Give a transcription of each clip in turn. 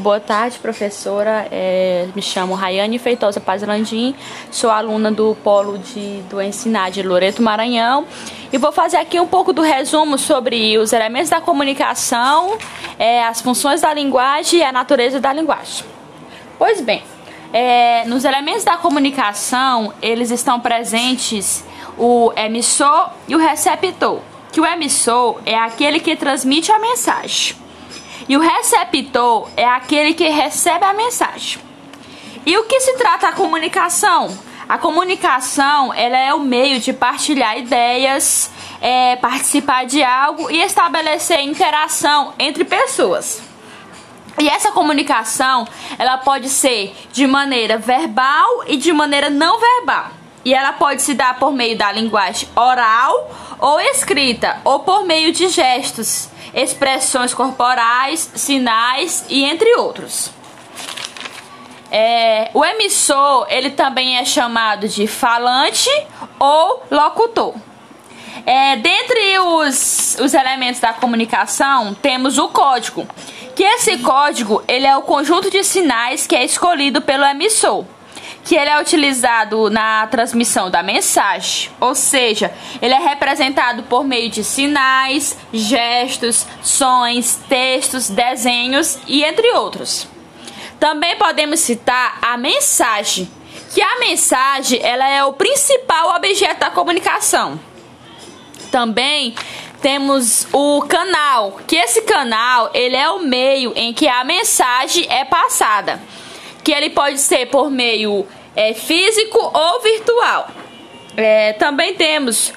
Boa tarde, professora. É, me chamo Rayane Feitosa Paz Landim, sou aluna do Polo de, do Ensinar de Loreto Maranhão e vou fazer aqui um pouco do resumo sobre os elementos da comunicação, é, as funções da linguagem e a natureza da linguagem. Pois bem, é, nos elementos da comunicação, eles estão presentes o emissor e o receptor, que o emissor é aquele que transmite a mensagem e o receptor é aquele que recebe a mensagem. E o que se trata a comunicação? A comunicação ela é o meio de partilhar ideias, é, participar de algo e estabelecer interação entre pessoas. E essa comunicação ela pode ser de maneira verbal e de maneira não verbal. E ela pode se dar por meio da linguagem oral ou escrita, ou por meio de gestos expressões corporais, sinais e entre outros. É, o emissor ele também é chamado de falante ou locutor. É, dentre os, os elementos da comunicação temos o código, que esse código ele é o conjunto de sinais que é escolhido pelo emissor que ele é utilizado na transmissão da mensagem, ou seja, ele é representado por meio de sinais, gestos, sons, textos, desenhos e entre outros. Também podemos citar a mensagem, que a mensagem ela é o principal objeto da comunicação. Também temos o canal, que esse canal ele é o meio em que a mensagem é passada que ele pode ser por meio é, físico ou virtual. É, também temos,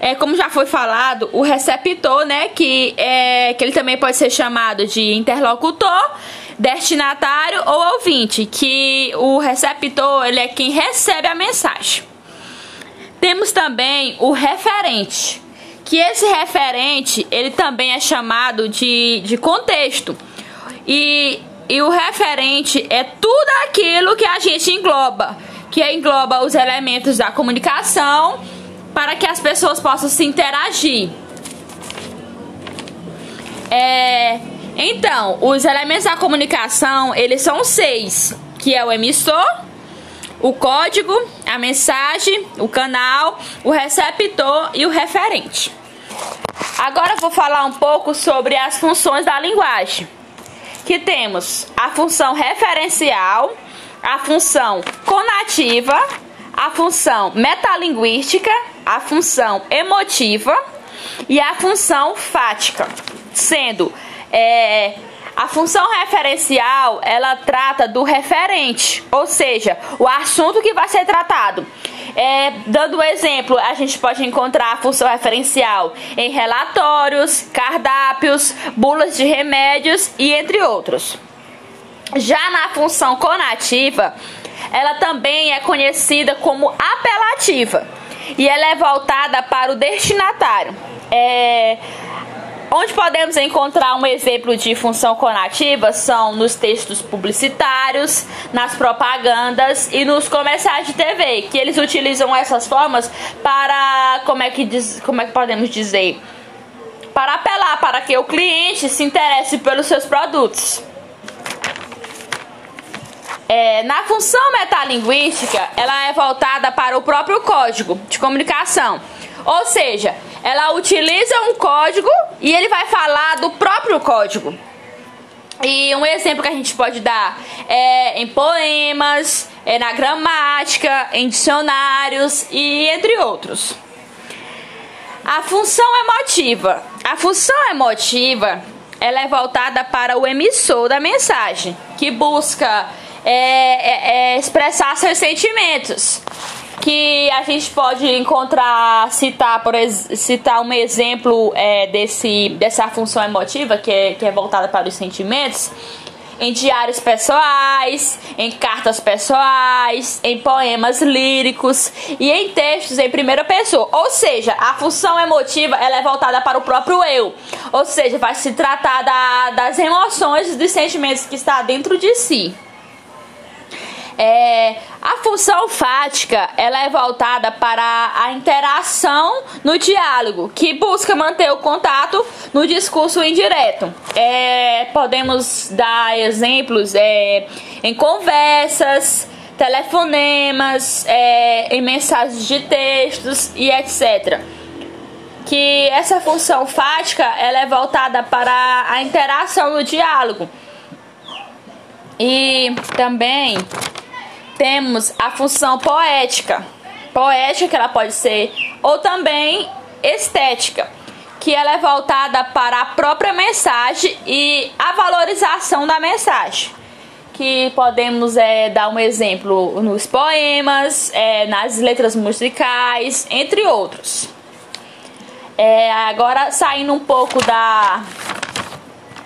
é, como já foi falado, o receptor, né, que, é, que ele também pode ser chamado de interlocutor, destinatário ou ouvinte, que o receptor ele é quem recebe a mensagem. Temos também o referente, que esse referente ele também é chamado de, de contexto. E e o referente é tudo aquilo que a gente engloba, que engloba os elementos da comunicação para que as pessoas possam se interagir. É, então, os elementos da comunicação, eles são seis, que é o emissor, o código, a mensagem, o canal, o receptor e o referente. Agora vou falar um pouco sobre as funções da linguagem que temos a função referencial, a função conativa, a função metalinguística, a função emotiva e a função fática, sendo é, a função referencial ela trata do referente, ou seja, o assunto que vai ser tratado. É, dando um exemplo, a gente pode encontrar a função referencial em relatórios, cardápios, bulas de remédios e entre outros. Já na função conativa, ela também é conhecida como apelativa e ela é voltada para o destinatário. É, Onde podemos encontrar um exemplo de função conativa são nos textos publicitários, nas propagandas e nos comerciais de TV, que eles utilizam essas formas para, como é que, diz, como é que podemos dizer, para apelar para que o cliente se interesse pelos seus produtos. É, na função metalinguística, ela é voltada para o próprio código de comunicação. Ou seja, ela utiliza um código e ele vai falar do próprio código. E um exemplo que a gente pode dar é em poemas, é na gramática, em dicionários e entre outros. A função emotiva. A função emotiva ela é voltada para o emissor da mensagem, que busca é, é, é expressar seus sentimentos que a gente pode encontrar, citar, por citar um exemplo é, desse, dessa função emotiva que é, que é voltada para os sentimentos em diários pessoais, em cartas pessoais, em poemas líricos e em textos em primeira pessoa. Ou seja, a função emotiva ela é voltada para o próprio eu. Ou seja, vai se tratar da, das emoções e dos sentimentos que está dentro de si. É, A função fática ela é voltada para a interação no diálogo, que busca manter o contato no discurso indireto. É, podemos dar exemplos é, em conversas, telefonemas, é, em mensagens de textos e etc. Que essa função fática ela é voltada para a interação no diálogo. E também temos a função poética. Poética que ela pode ser ou também estética, que ela é voltada para a própria mensagem e a valorização da mensagem. Que podemos é, dar um exemplo nos poemas, é, nas letras musicais, entre outros. É, agora saindo um pouco da,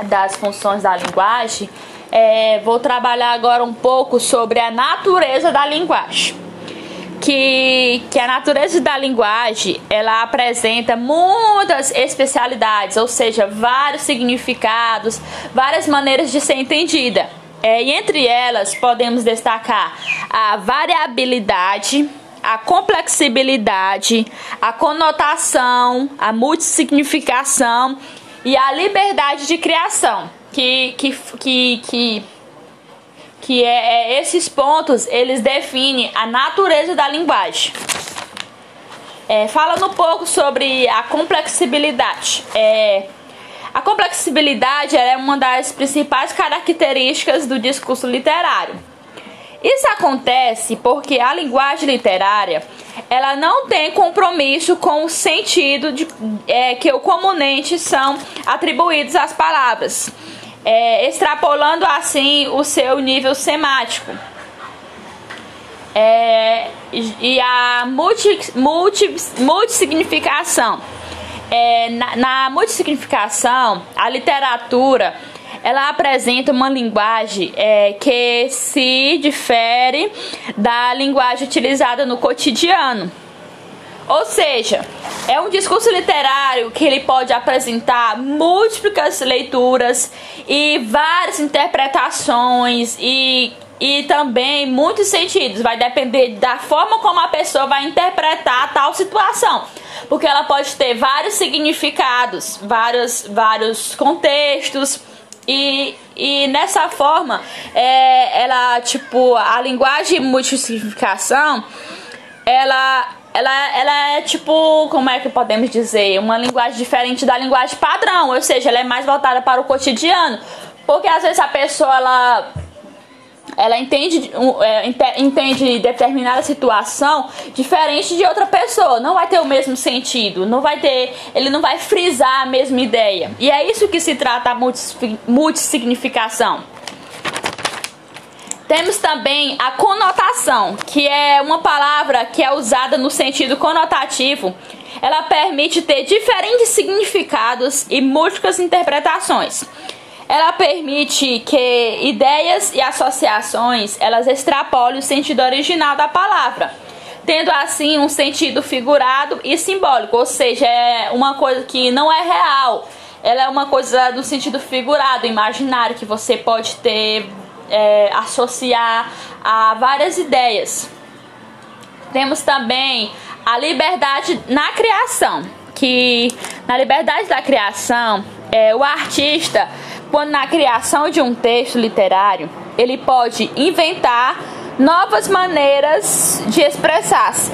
das funções da linguagem, é, vou trabalhar agora um pouco sobre a natureza da linguagem. Que, que a natureza da linguagem ela apresenta muitas especialidades, ou seja, vários significados, várias maneiras de ser entendida. É, e entre elas podemos destacar a variabilidade, a complexibilidade, a conotação, a multissignificação e a liberdade de criação que que que que, que é, é, esses pontos eles definem a natureza da linguagem. É, falando um pouco sobre a complexibilidade. É, a complexibilidade é uma das principais características do discurso literário. Isso acontece porque a linguagem literária ela não tem compromisso com o sentido de, é, que comumente são atribuídos às palavras é, extrapolando assim o seu nível semático. É, e a multi, multi, multissignificação. É, na, na multissignificação, a literatura ela apresenta uma linguagem é, que se difere da linguagem utilizada no cotidiano. Ou seja, é um discurso literário que ele pode apresentar múltiplas leituras e várias interpretações e e também muitos sentidos. Vai depender da forma como a pessoa vai interpretar tal situação. Porque ela pode ter vários significados, vários, vários contextos. E, e nessa forma, é, ela, tipo, a linguagem multissignificação, ela ela, ela é tipo, como é que podemos dizer, uma linguagem diferente da linguagem padrão, ou seja, ela é mais voltada para o cotidiano, porque às vezes a pessoa ela ela entende, é, entende determinada situação diferente de outra pessoa, não vai ter o mesmo sentido, não vai ter, ele não vai frisar a mesma ideia. E é isso que se trata a multissignificação. Temos também a conotação, que é uma palavra que é usada no sentido conotativo. Ela permite ter diferentes significados e múltiplas interpretações. Ela permite que ideias e associações elas extrapolem o sentido original da palavra, tendo assim um sentido figurado e simbólico, ou seja, é uma coisa que não é real. Ela é uma coisa no sentido figurado, imaginário, que você pode ter é, associar a várias ideias. Temos também a liberdade na criação, que na liberdade da criação, é, o artista, quando na criação de um texto literário, ele pode inventar novas maneiras de expressar-se,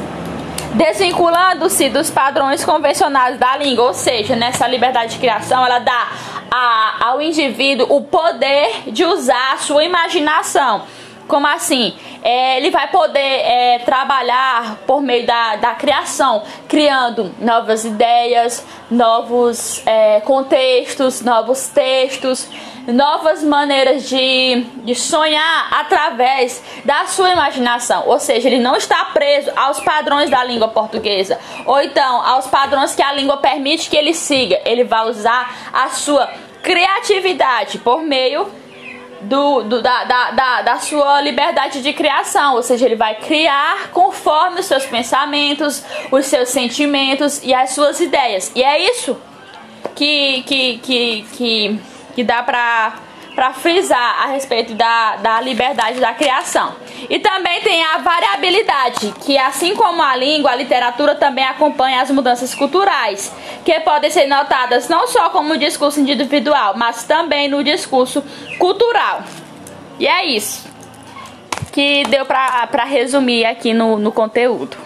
desvinculando-se dos padrões convencionais da língua, ou seja, nessa liberdade de criação, ela dá a, ao indivíduo o poder de usar a sua imaginação. Como assim? É, ele vai poder é, trabalhar por meio da, da criação, criando novas ideias, novos é, contextos, novos textos, novas maneiras de, de sonhar através da sua imaginação. Ou seja, ele não está preso aos padrões da língua portuguesa, ou então aos padrões que a língua permite que ele siga. Ele vai usar a sua criatividade por meio do, do da, da, da, da, sua liberdade de criação, ou seja, ele vai criar conforme os seus pensamentos, os seus sentimentos e as suas ideias. E é isso que, que, que, que, que dá para frisar a respeito da, da liberdade da criação. E também tem a variabilidade, que assim como a língua, a literatura também acompanha as mudanças culturais, que podem ser notadas não só como discurso individual, mas também no discurso cultural. E é isso que deu para resumir aqui no, no conteúdo.